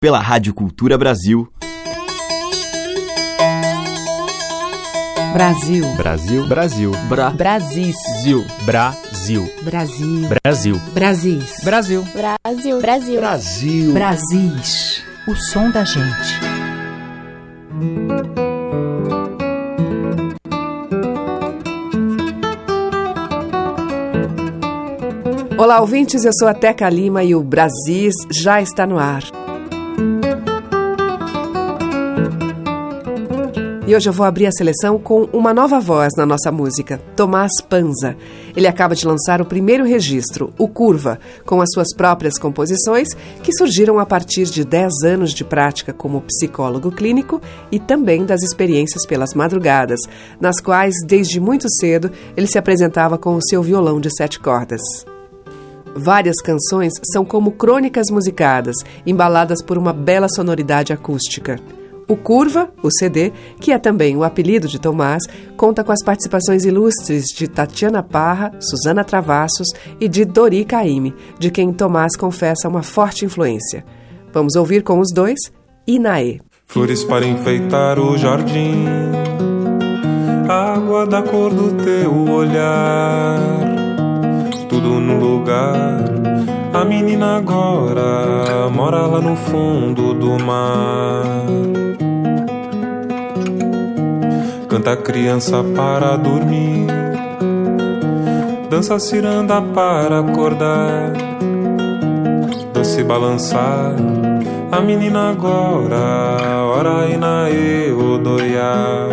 pela Rádio Cultura Brasil. Brasil. Brasil. Brasil. Bra. Brasil. Brasil. Brasil. Brasil. Brasil. Brasil. Brasil. Brasil. Brasil. Brasis. O som da gente. Olá, ouvintes. Eu sou a Teca Lima e o Brasis já está no ar. E hoje eu vou abrir a seleção com uma nova voz na nossa música, Tomás Panza. Ele acaba de lançar o primeiro registro, o Curva, com as suas próprias composições, que surgiram a partir de 10 anos de prática como psicólogo clínico e também das experiências pelas madrugadas, nas quais, desde muito cedo, ele se apresentava com o seu violão de sete cordas. Várias canções são como crônicas musicadas, embaladas por uma bela sonoridade acústica. O Curva, o CD, que é também o apelido de Tomás, conta com as participações ilustres de Tatiana Parra, Susana Travassos e de Dori Caymmi, de quem Tomás confessa uma forte influência. Vamos ouvir com os dois Inaê. Flores para enfeitar o jardim, água da cor do teu olhar, tudo no lugar. A menina agora mora lá no fundo do mar. Canta a criança para dormir, dança ciranda para acordar, doce balançar. A menina agora, ora inaê odoiá.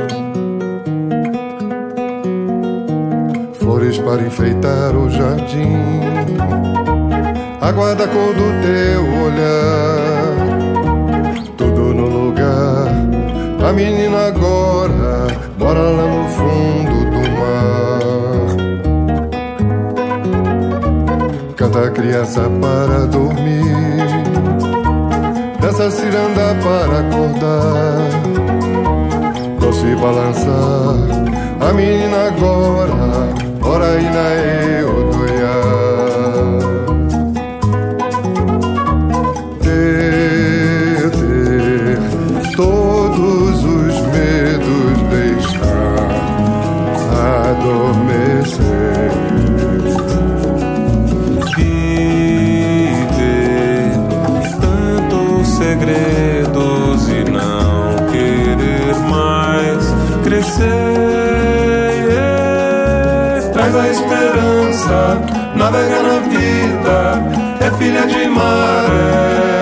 Flores para enfeitar o jardim, água da cor do teu olhar, tudo no lugar. A menina agora mora lá no fundo do mar. Canta criança para dormir, dança ciranda para acordar, doce balançar. A menina agora, ora inaê odoiá. Ter, navega na vida, é filha de maré.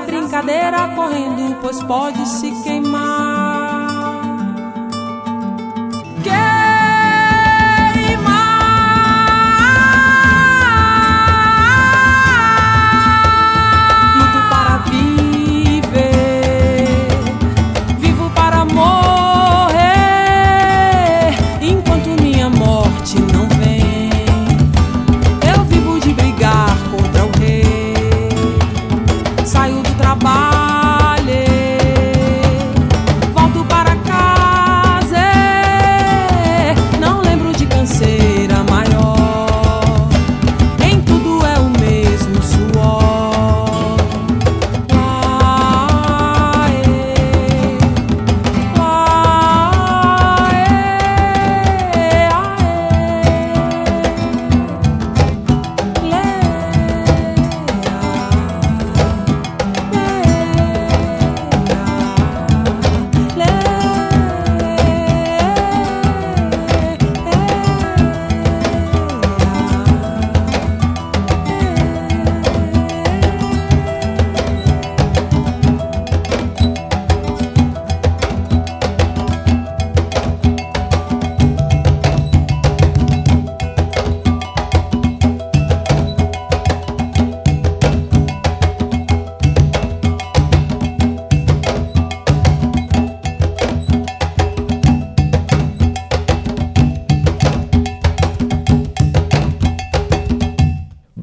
brincadeira correndo, pois pode se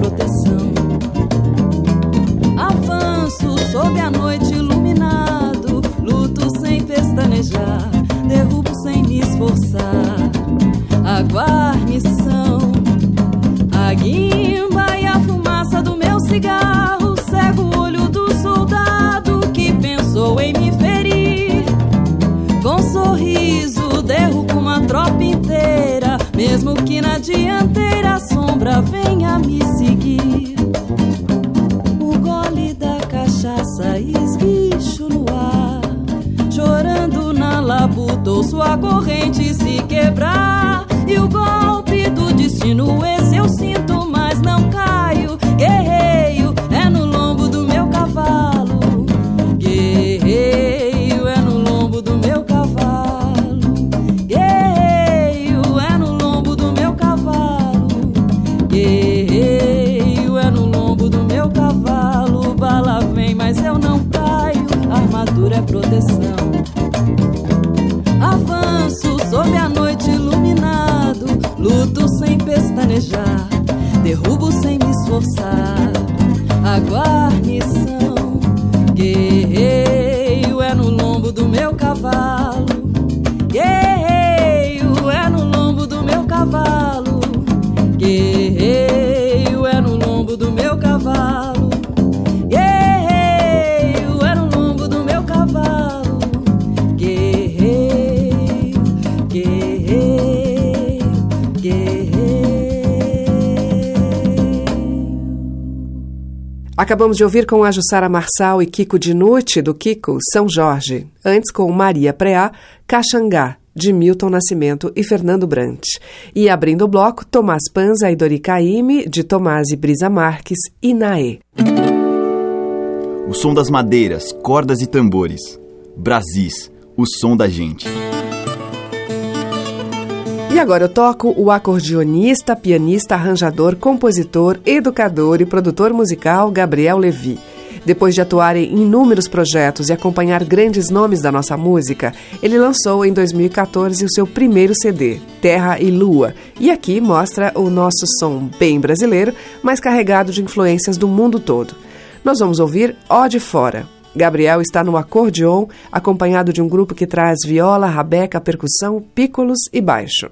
proteção. Avanço sob a noite iluminado, luto sem pestanejar, derrubo sem me esforçar. A guarnição, a guimba e a fumaça do meu cigarro cego o olho do soldado que pensou em me ferir. Com sorriso derrubo uma tropa inteira, mesmo que na dianteira a sombra venha. sua corrente se quebrar. E o golpe do destino, é esse eu sinto Derrubo sem me esforçar. A guarnição, guerreiro é no lombo do meu cavalo. Acabamos de ouvir com a Jussara Marçal e Kiko Dinucci, do Kiko, São Jorge. Antes com Maria Preá, Caxangá, de Milton Nascimento e Fernando Brant. E abrindo o bloco, Tomás Panza e Dori de Tomás e Brisa Marques e Naê. O som das madeiras, cordas e tambores. Brasis, o som da gente. E agora eu toco o acordeonista, pianista, arranjador, compositor, educador e produtor musical Gabriel Levi. Depois de atuar em inúmeros projetos e acompanhar grandes nomes da nossa música, ele lançou em 2014 o seu primeiro CD, Terra e Lua, e aqui mostra o nosso som bem brasileiro, mas carregado de influências do mundo todo. Nós vamos ouvir Ó de Fora. Gabriel está no acordeon, acompanhado de um grupo que traz viola, rabeca, percussão, pícolos e baixo.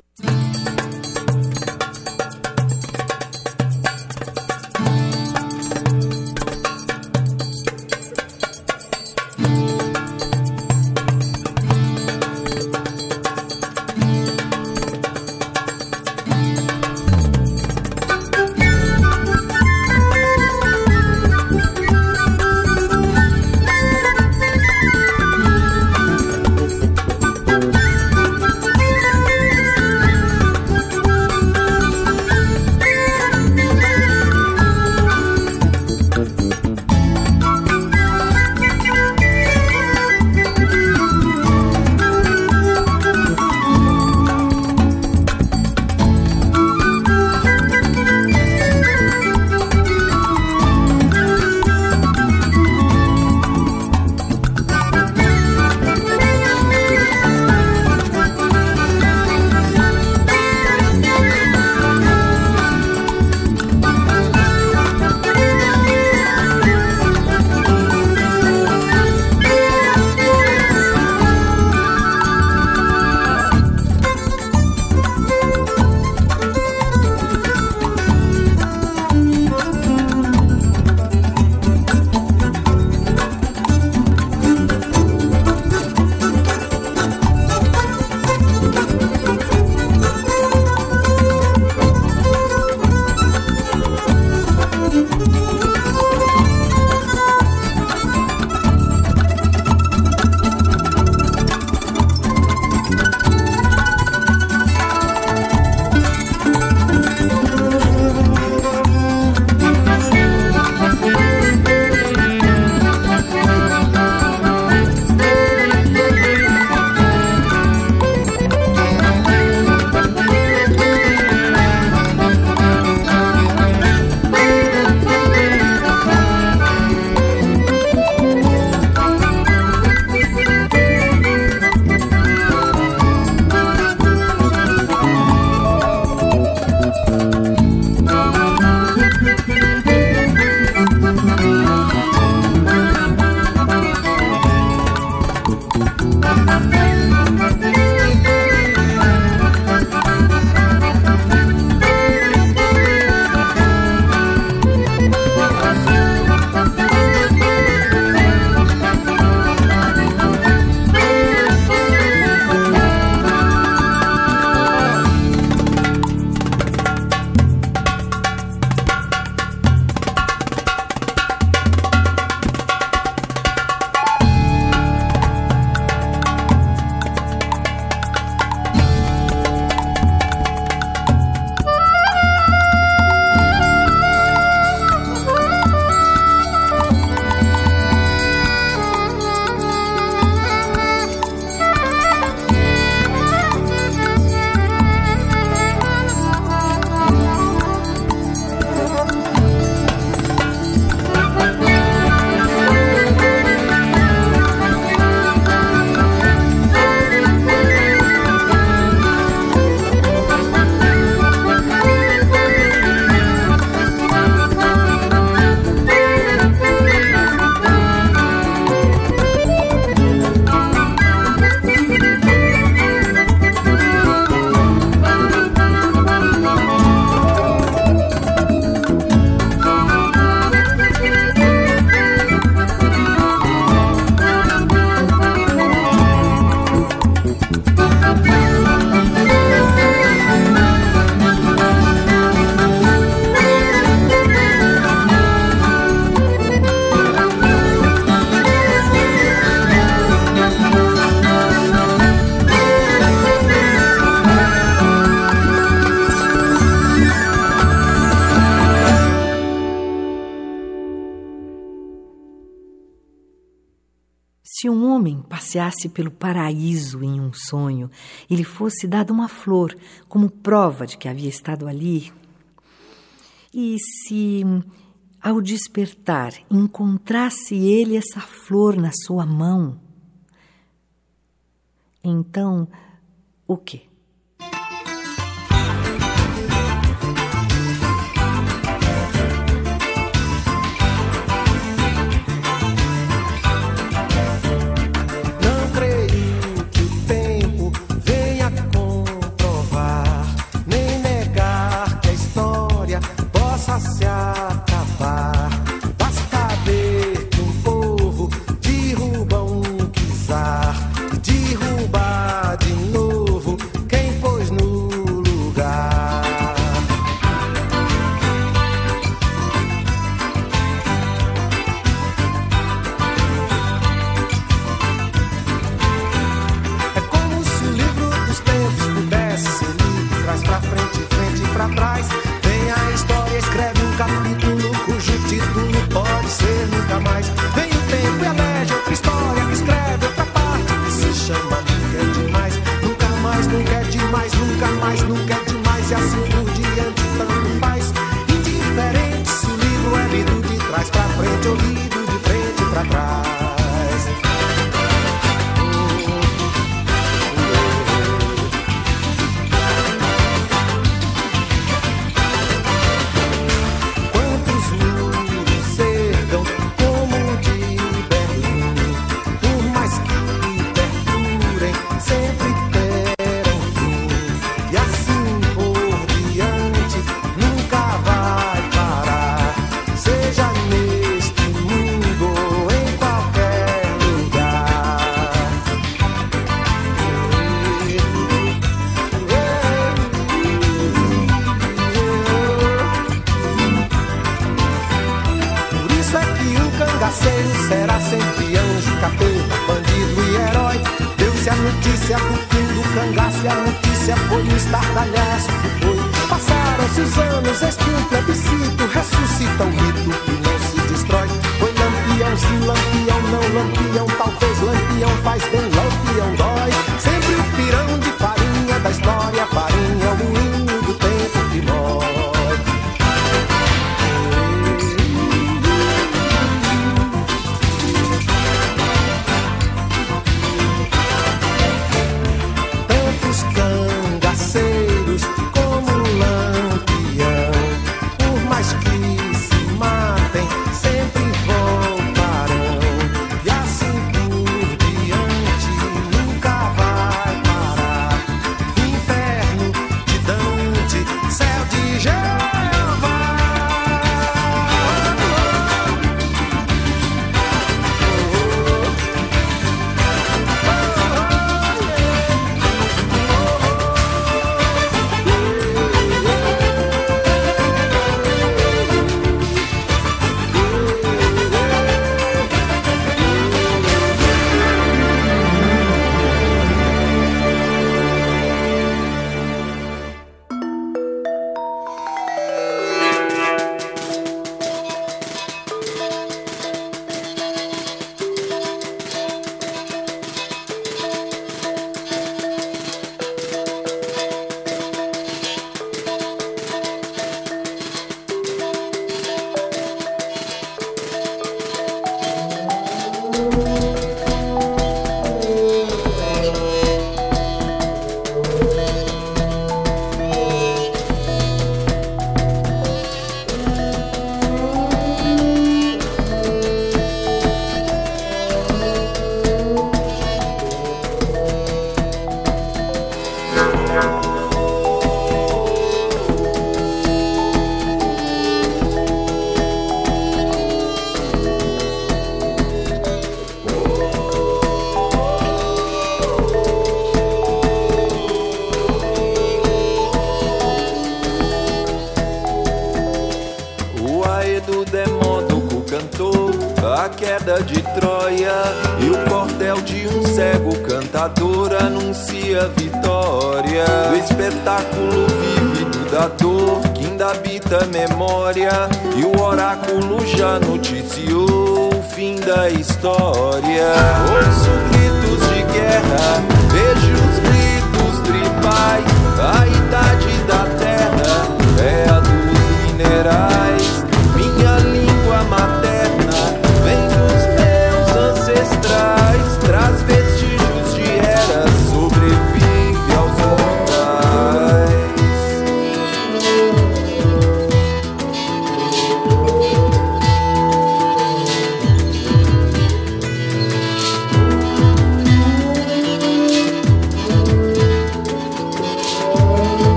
Homem passeasse pelo paraíso em um sonho e lhe fosse dada uma flor como prova de que havia estado ali? E se, ao despertar, encontrasse ele essa flor na sua mão? Então, o quê?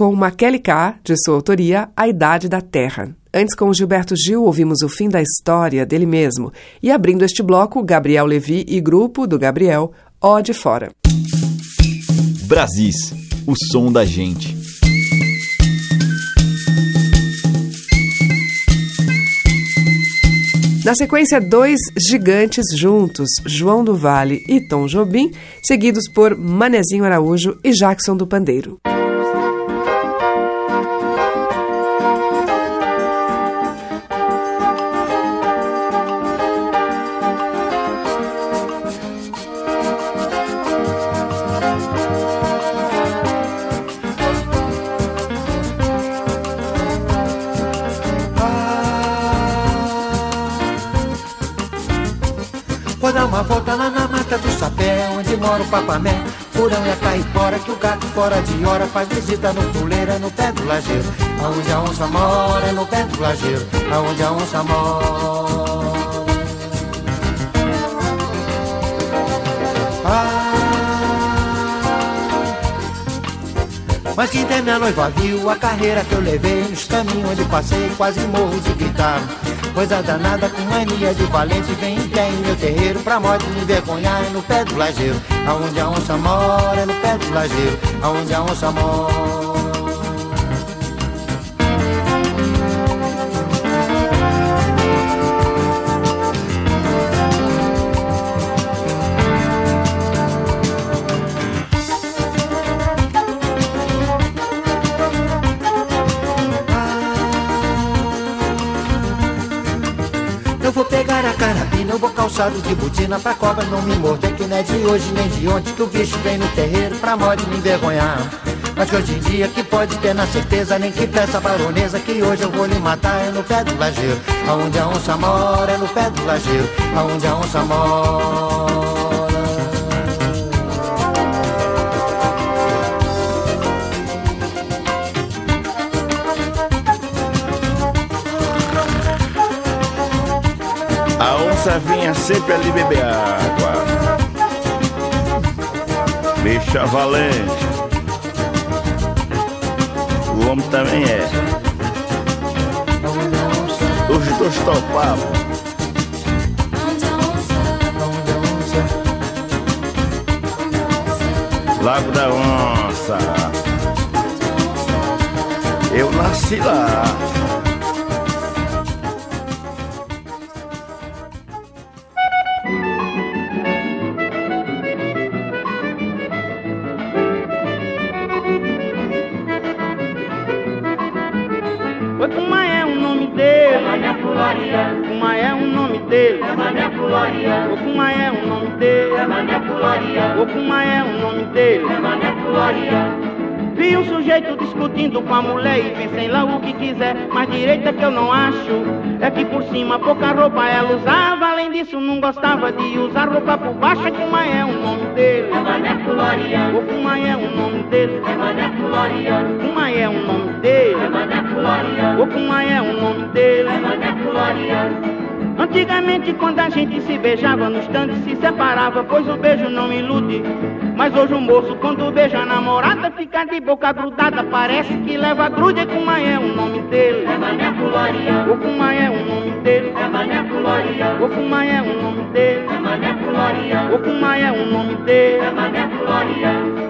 Com Maquele K, de sua autoria, A Idade da Terra. Antes, com Gilberto Gil, ouvimos o fim da história dele mesmo. E abrindo este bloco, Gabriel Levi e grupo do Gabriel, Ó de Fora. Brasis, o som da gente. Na sequência, dois gigantes juntos, João do Vale e Tom Jobim, seguidos por Manezinho Araújo e Jackson do Pandeiro. Papamé. Furão e a caipora, que o gato fora de hora faz visita no puleira, no pé do lajeiro. Aonde a onça mora, é no pé do lajeiro. Aonde a onça mora. Mas quem tem minha noiva viu a carreira que eu levei nos caminhos onde passei, quase morro de gritar. Coisa danada com mania de valente, vem e tem meu terreiro pra morte me envergonhar é no pé do lajeiro. Aonde a onça mora é no pé do lajeiro, aonde a onça mora. Eu vou calçado de botina pra cobra não me morder, que não é de hoje nem de ontem que o bicho vem no terreiro pra morte me envergonhar. Mas hoje em dia que pode ter na certeza, nem que peça baronesa, que hoje eu vou lhe matar é no pé do lajeiro. Aonde a onça mora é no pé do lajeiro, aonde a onça mora. A onça vinha sempre ali beber água. Bicha valente, o homem também é. Os dois topavam. Lago da Onça. Eu nasci lá. Fularia. Ocumá é o nome dele. É Mané é o nome dele. É Mané. Vi um sujeito discutindo com a mulher e pensei lá o que quiser, mas direita que eu não acho é que por cima pouca roupa ela usava, além disso não gostava de usar roupa por baixo, é Kuma é o nome dele. É Mané. O Kuma é o nome dele. É Mané. Kuma é o nome dele. É Mané. O Kuma é o nome dele. É Mané. Antigamente, quando a gente se beijava no estande, se separava, pois o beijo não ilude. Mas hoje o moço, quando beija a namorada, fica de boca grudada, parece que leva grude. Kumaé é o nome dele. É Mané. O Kumaé é o nome dele. É Mané Fularia. O Kumaé é o nome dele. É Mané Fularia. O Kumaé é o nome dele. É Mané Fularia.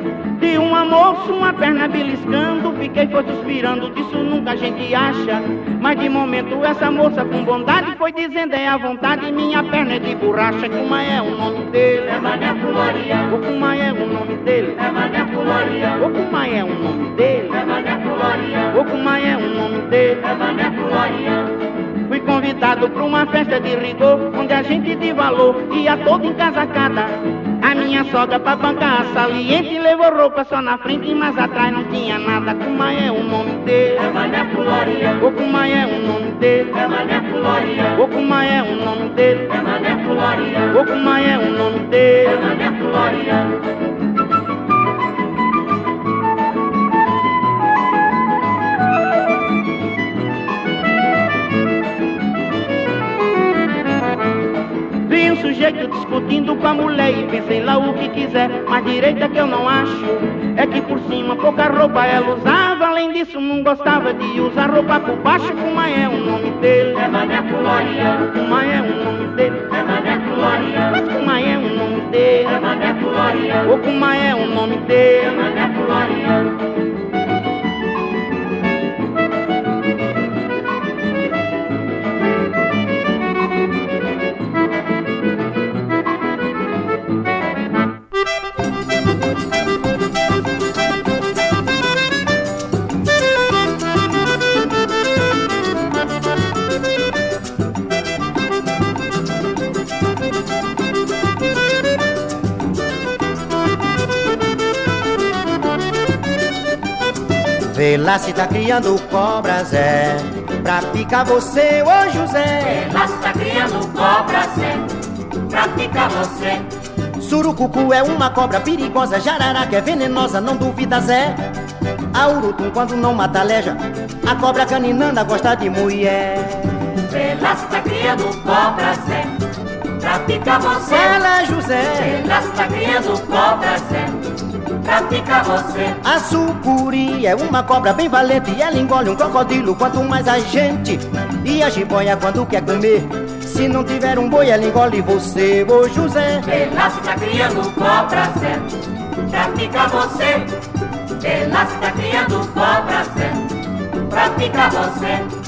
De uma moça, uma perna beliscando, fiquei foi suspirando, disso nunca a gente acha. Mas de momento essa moça com bondade foi dizendo é à vontade, minha perna é de borracha, Kuma é o nome dele. É Mané Fularia. O Kuma é o nome dele. É Mané Fularia. O Kuma é o nome dele. É Mané Fularia. O Kuma é o nome dele. É Mané Fularia. Fui convidado para uma festa de rigor, onde a gente de valor ia todo encasacada. A minha sogra pra bancar a saliente levou roupa só na frente, mas atrás não tinha nada. Kuma é o nome dele. É Mané Fularia. O Kuma é o nome dele. É Mané Fularia. O Kuma é o nome dele. É Mané Fularia. O Kuma é o nome dele. É Mané Fularia. Vi um sujeito discutindo com a mulher e pensei lá o que quiser, mas direita que eu não acho é que por cima pouca roupa ela usava, além disso não gostava de usar roupa por baixo. Kuma é o nome dele. É Mané Fularia. Kuma é o nome dele. É Mané. Mas Kuma é o nome dele. É Mané Fularia. O Kuma é o nome dele. É Mané. Vê lá se tá criando cobras, é. Pra picar você, ô José. Vê lá se tá criando cobras, é. Pra picar você. Surucucu é uma cobra perigosa Jararaca é venenosa, não duvida Zé. A urutum quando não mata leja A cobra caninanda gosta de mulher. Vê lá se tá criando cobras, é. Pra picar você. Fala José. Vê lá se tá criando cobras, é pra picar você. A sucuri é uma cobra bem valente e ela engole um crocodilo quanto mais a gente. E a jiboia quando quer comer. Se não tiver um boi, ela engole você, ô José. Ela está criando cobra, Zé, pra picar você. Ela está criando cobra, Zé, pra picar você.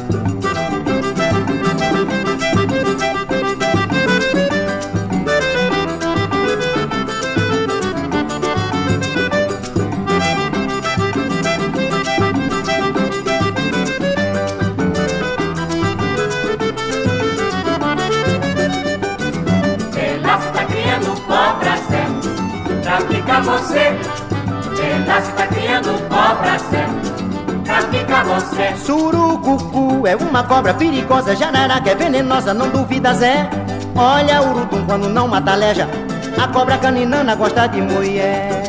Picar você. Ela está criando cobra, pra picar você. Surucucu é uma cobra perigosa, jararaca é venenosa, não duvida Zé. Olha o urutum quando não mata leja, a cobra caninana gosta de mulher.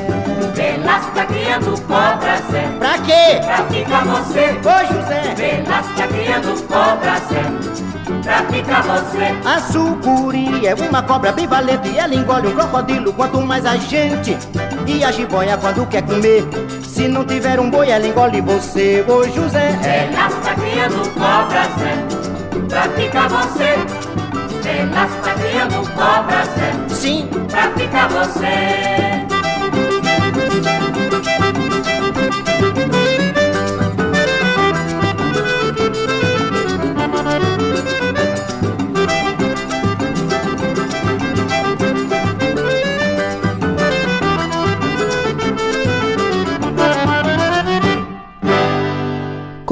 Está criando cobra, Zé. Pra quê? Pra picar você. Ô José. Está criando cobra, Zé pra picar você. A sucuri é uma cobra bem valente, ela engole um crocodilo quanto mais a gente. E a jiboia quando quer comer, Se não tiver um boi, ela engole você, ô José. Ela está criando cobra, Zé, pra ficar você. Ela está criando cobra, Zé, sim, pra ficar você.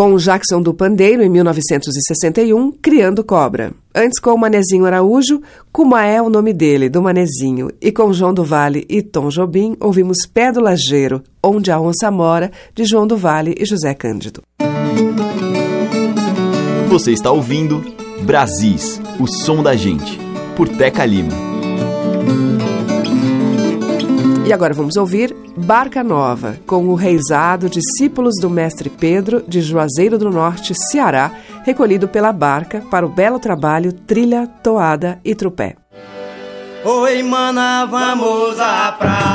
Com Jackson do Pandeiro em 1961, Criando Cobra. Antes com o Manezinho Araújo, Cumaé é o nome dele, do Manezinho. E com João do Vale e Tom Jobim, ouvimos Pé do Lajeiro, Onde a Onça Mora, de João do Vale e José Cândido. Você está ouvindo Brasis, o som da gente, por Teca Lima. E agora vamos ouvir Barca Nova, com o reizado Discípulos do Mestre Pedro, de Juazeiro do Norte, Ceará, recolhido pela barca para o belo trabalho Trilha, Toada e Trupé. Oi, mana, vamos à praia,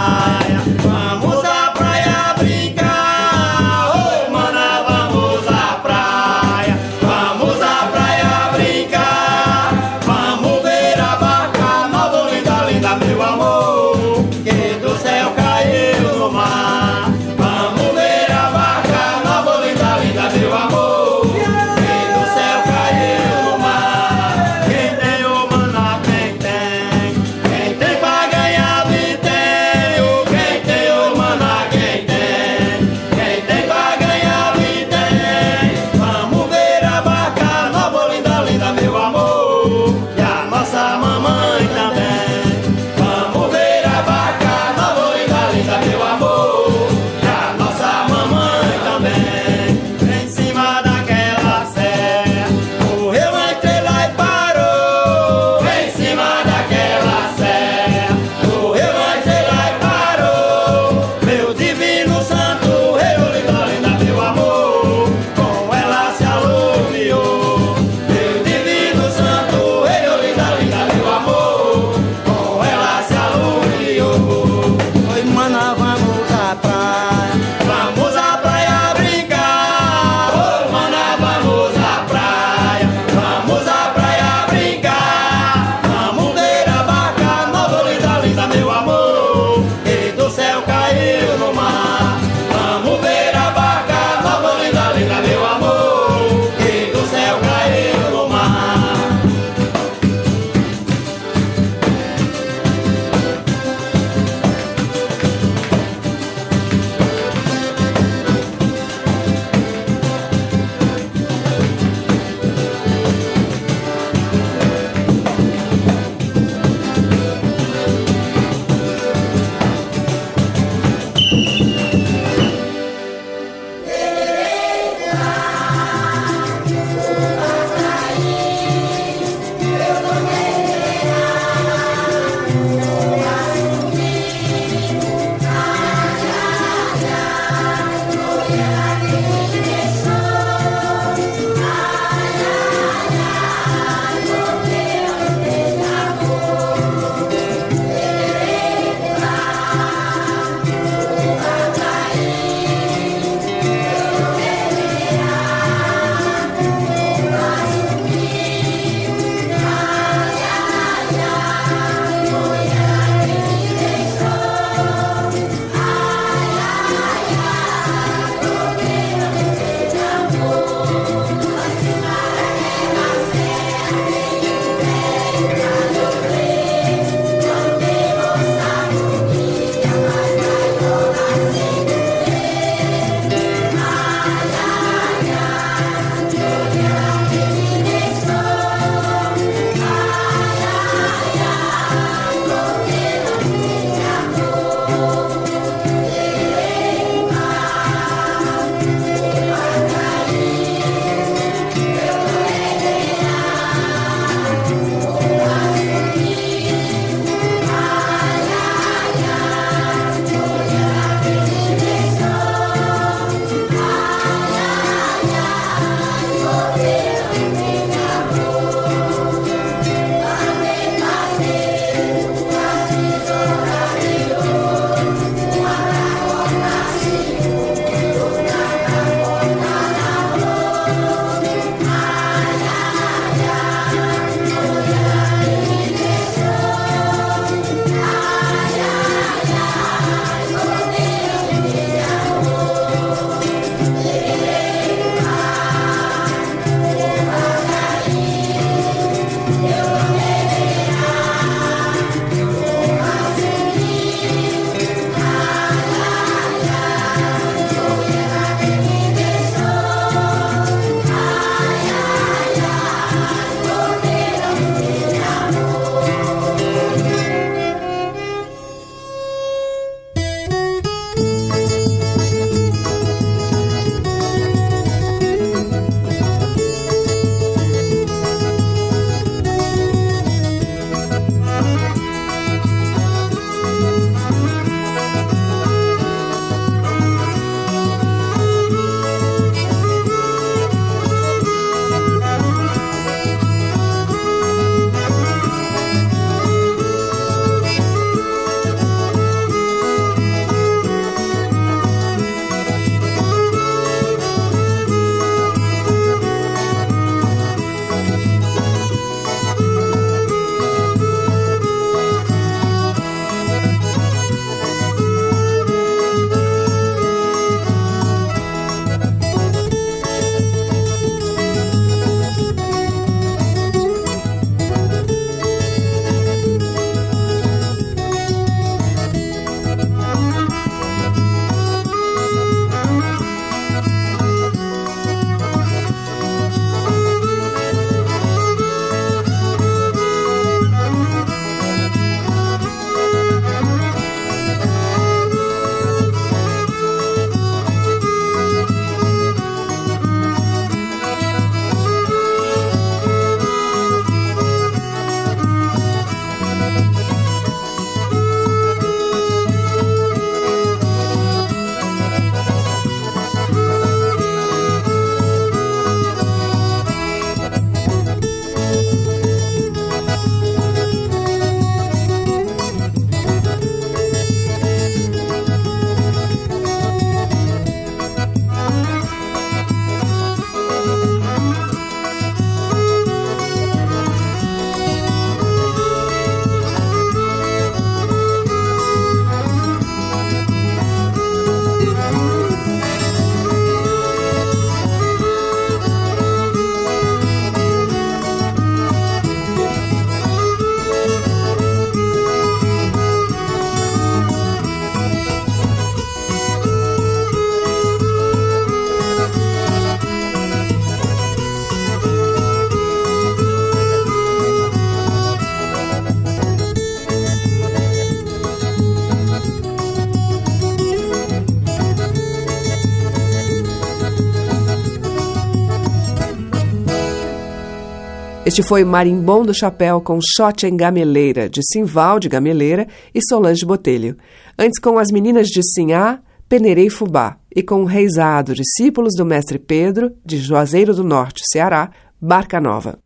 Este foi Marimbom do Chapéu com Shot em Gameleira, de Simval de Gameleira e Solange Botelho. Antes com As Meninas de Sinhá, Peneirei Fubá. E com Reisado, discípulos do Mestre Pedro, de Juazeiro do Norte, Ceará, Barca Nova.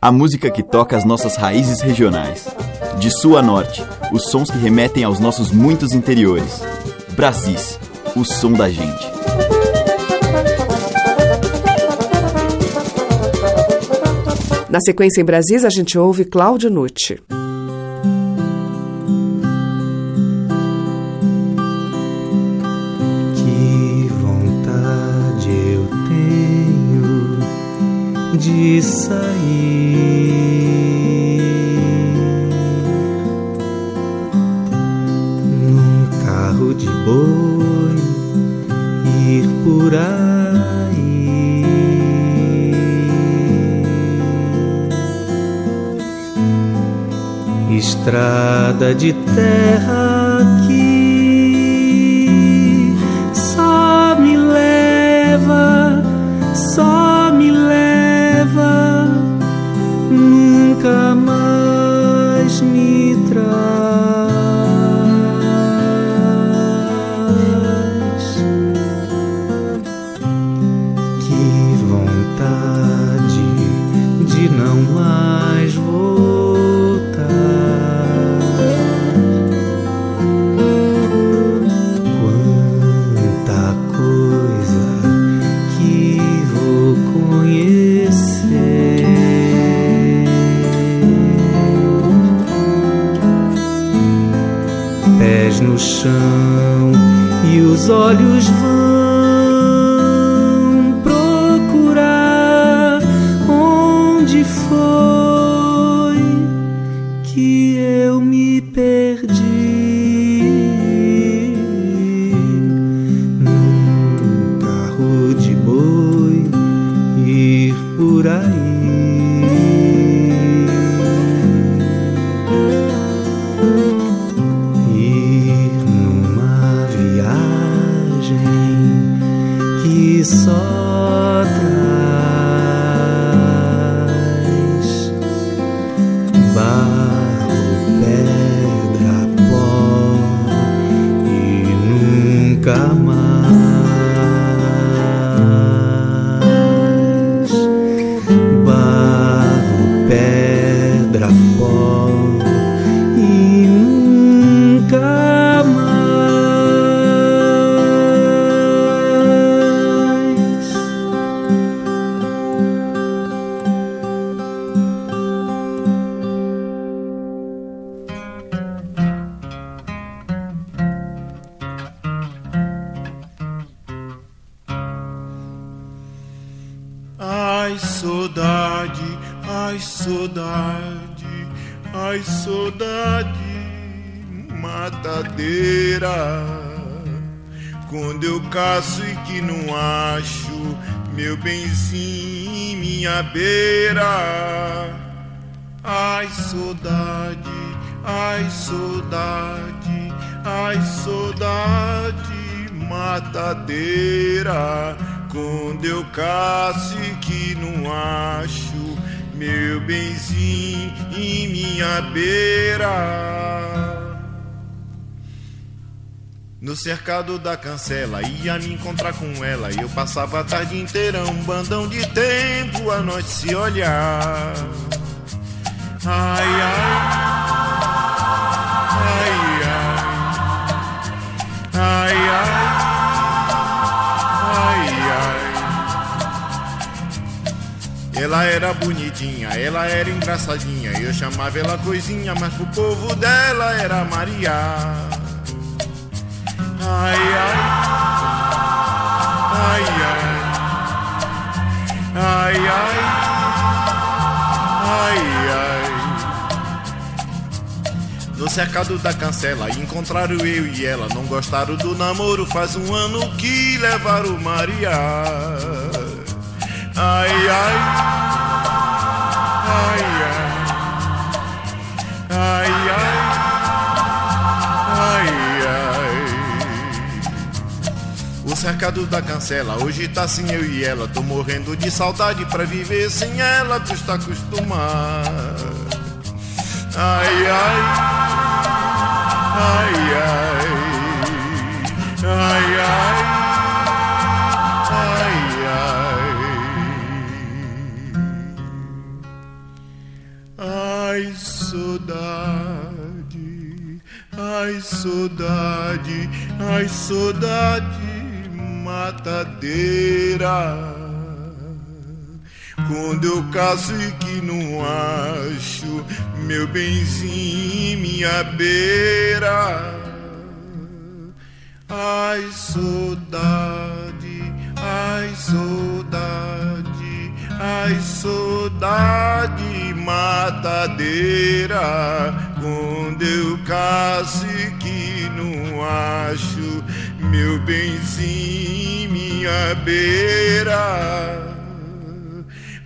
A música que toca as nossas raízes regionais. De sul a norte, os sons que remetem aos nossos muitos interiores. Brasis, o som da gente. Na sequência em Brasis, a gente ouve Cláudio Nucci. Que vontade eu tenho de sair Estrada de terra e os olhos vão procurar onde foi beira. Ai, saudade, ai, saudade, ai, saudade, matadeira. Quando eu caço e que não acho meu benzinho em minha beira. No cercado da cancela, ia me encontrar com ela. Eu passava a tarde inteira, um bandão de tempo a nós se olhar. Ai, ai, ai, ai, ai, ai. Ai, ai. Ela era bonitinha, ela era engraçadinha. Eu chamava ela coisinha, mas pro povo dela era Maria. Ai, ai. Ai, ai. Ai, ai. Ai, ai. No cercado da cancela, encontraram eu e ela. Não gostaram do namoro, faz um ano que levaram Maria. Ai, ai. Ai, ai. Ai, cercado da cancela. Hoje tá assim eu e ela. Tô morrendo de saudade pra viver sem ela. Tu está acostumado. Ai, ai. Ai, ai. Ai, ai. Ai, ai. Ai, saudade. Ai, saudade. Ai, saudade matadeira. Quando eu caso e que não acho meu benzinho minha beira. Ai, saudade, ai, saudade, ai, saudade matadeira. Quando eu caso e que não acho meu benzinho minha beira.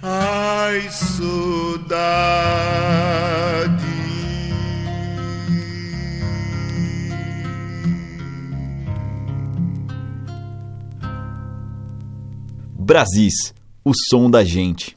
Ai, saudade. Brasis, o som da gente.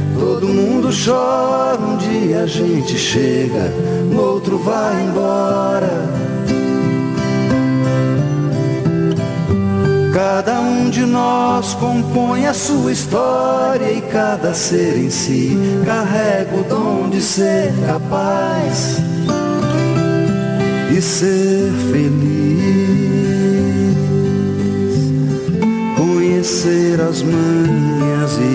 todo mundo chora um dia, a gente chega, no outro vai embora. Cada um de nós compõe a sua história e cada ser em si carrega o dom de ser capaz e ser feliz. Conhecer as manhas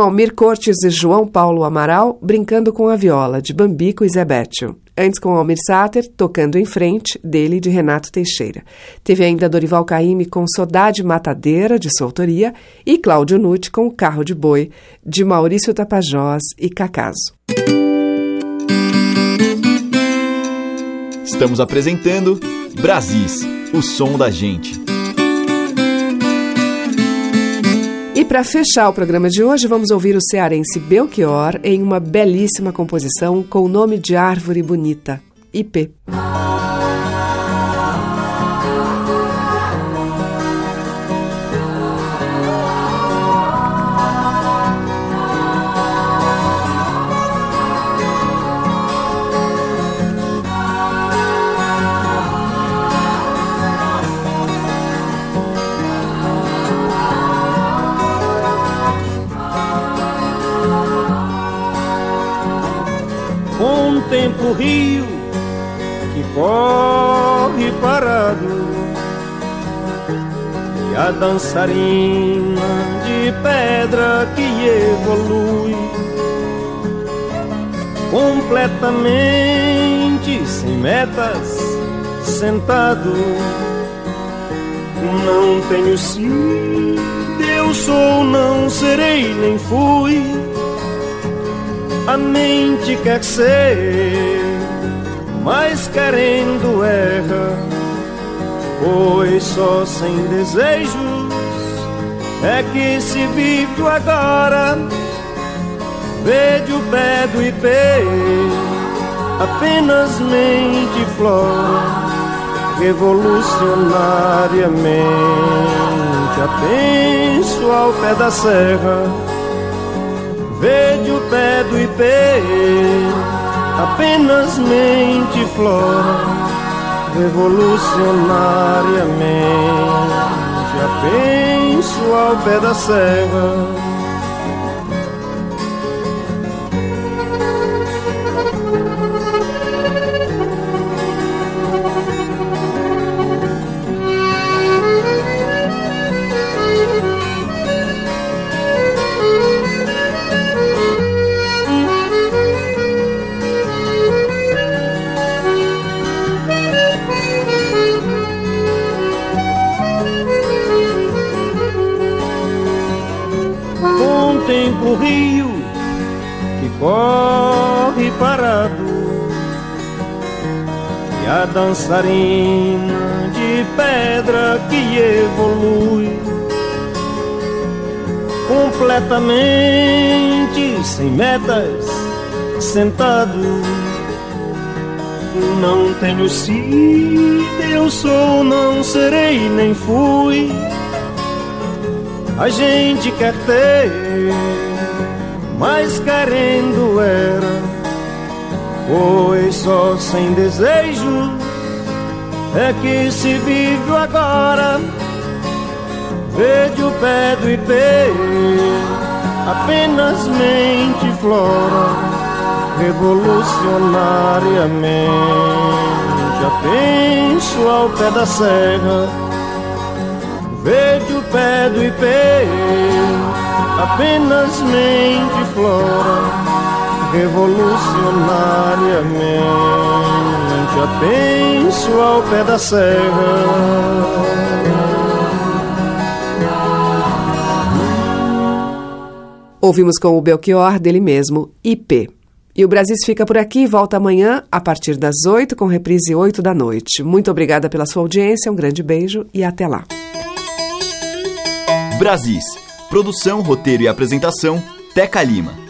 Almir Cortes e João Paulo Amaral brincando com a viola, de Bambico e Zebetio. Antes com Almir Sater, tocando em frente, dele de Renato Teixeira. Teve ainda Dorival Caymmi com Saudade Matadeira, de sua autoria, e Cláudio Nutti com Carro de Boi, de Maurício Tapajós e Cacaso. Estamos apresentando Brasis, o som da gente. Para fechar o programa de hoje, vamos ouvir o cearense Belchior em uma belíssima composição com o nome de Árvore Bonita, IP. Dançarina de pedra que evolui completamente sem metas, sentado. Não tenho sim, eu sou, não serei nem fui a mente quer ser, mas querendo erra, pois só sem desejos é que se vive agora. Vede o pé do IP, apenas mente flora, revolucionariamente apenso ao pé da serra Vede o pé do ipê, apenas mente flora, revolucionariamente apenso ao pé da serra. A dançarina de pedra que evolui completamente sem metas, sentado. Não tenho sido, eu sou, não serei nem fui a gente quer ter, mas querendo era, pois só sem desejo é que se vive agora. Vede o pé do IP, apenas mente flora, revolucionariamente. Já penso ao pé da serra Verde o pé do ipê, apenas mente flora, revolucionariamente atenso ao pé da serra. Ouvimos com o Belchior dele mesmo, IP. E o Brasis fica por aqui, volta amanhã a partir das 8 com reprise 8 da noite. Muito obrigada pela sua audiência, um grande beijo e até lá. Brasis. Produção, roteiro e apresentação, Teca Lima.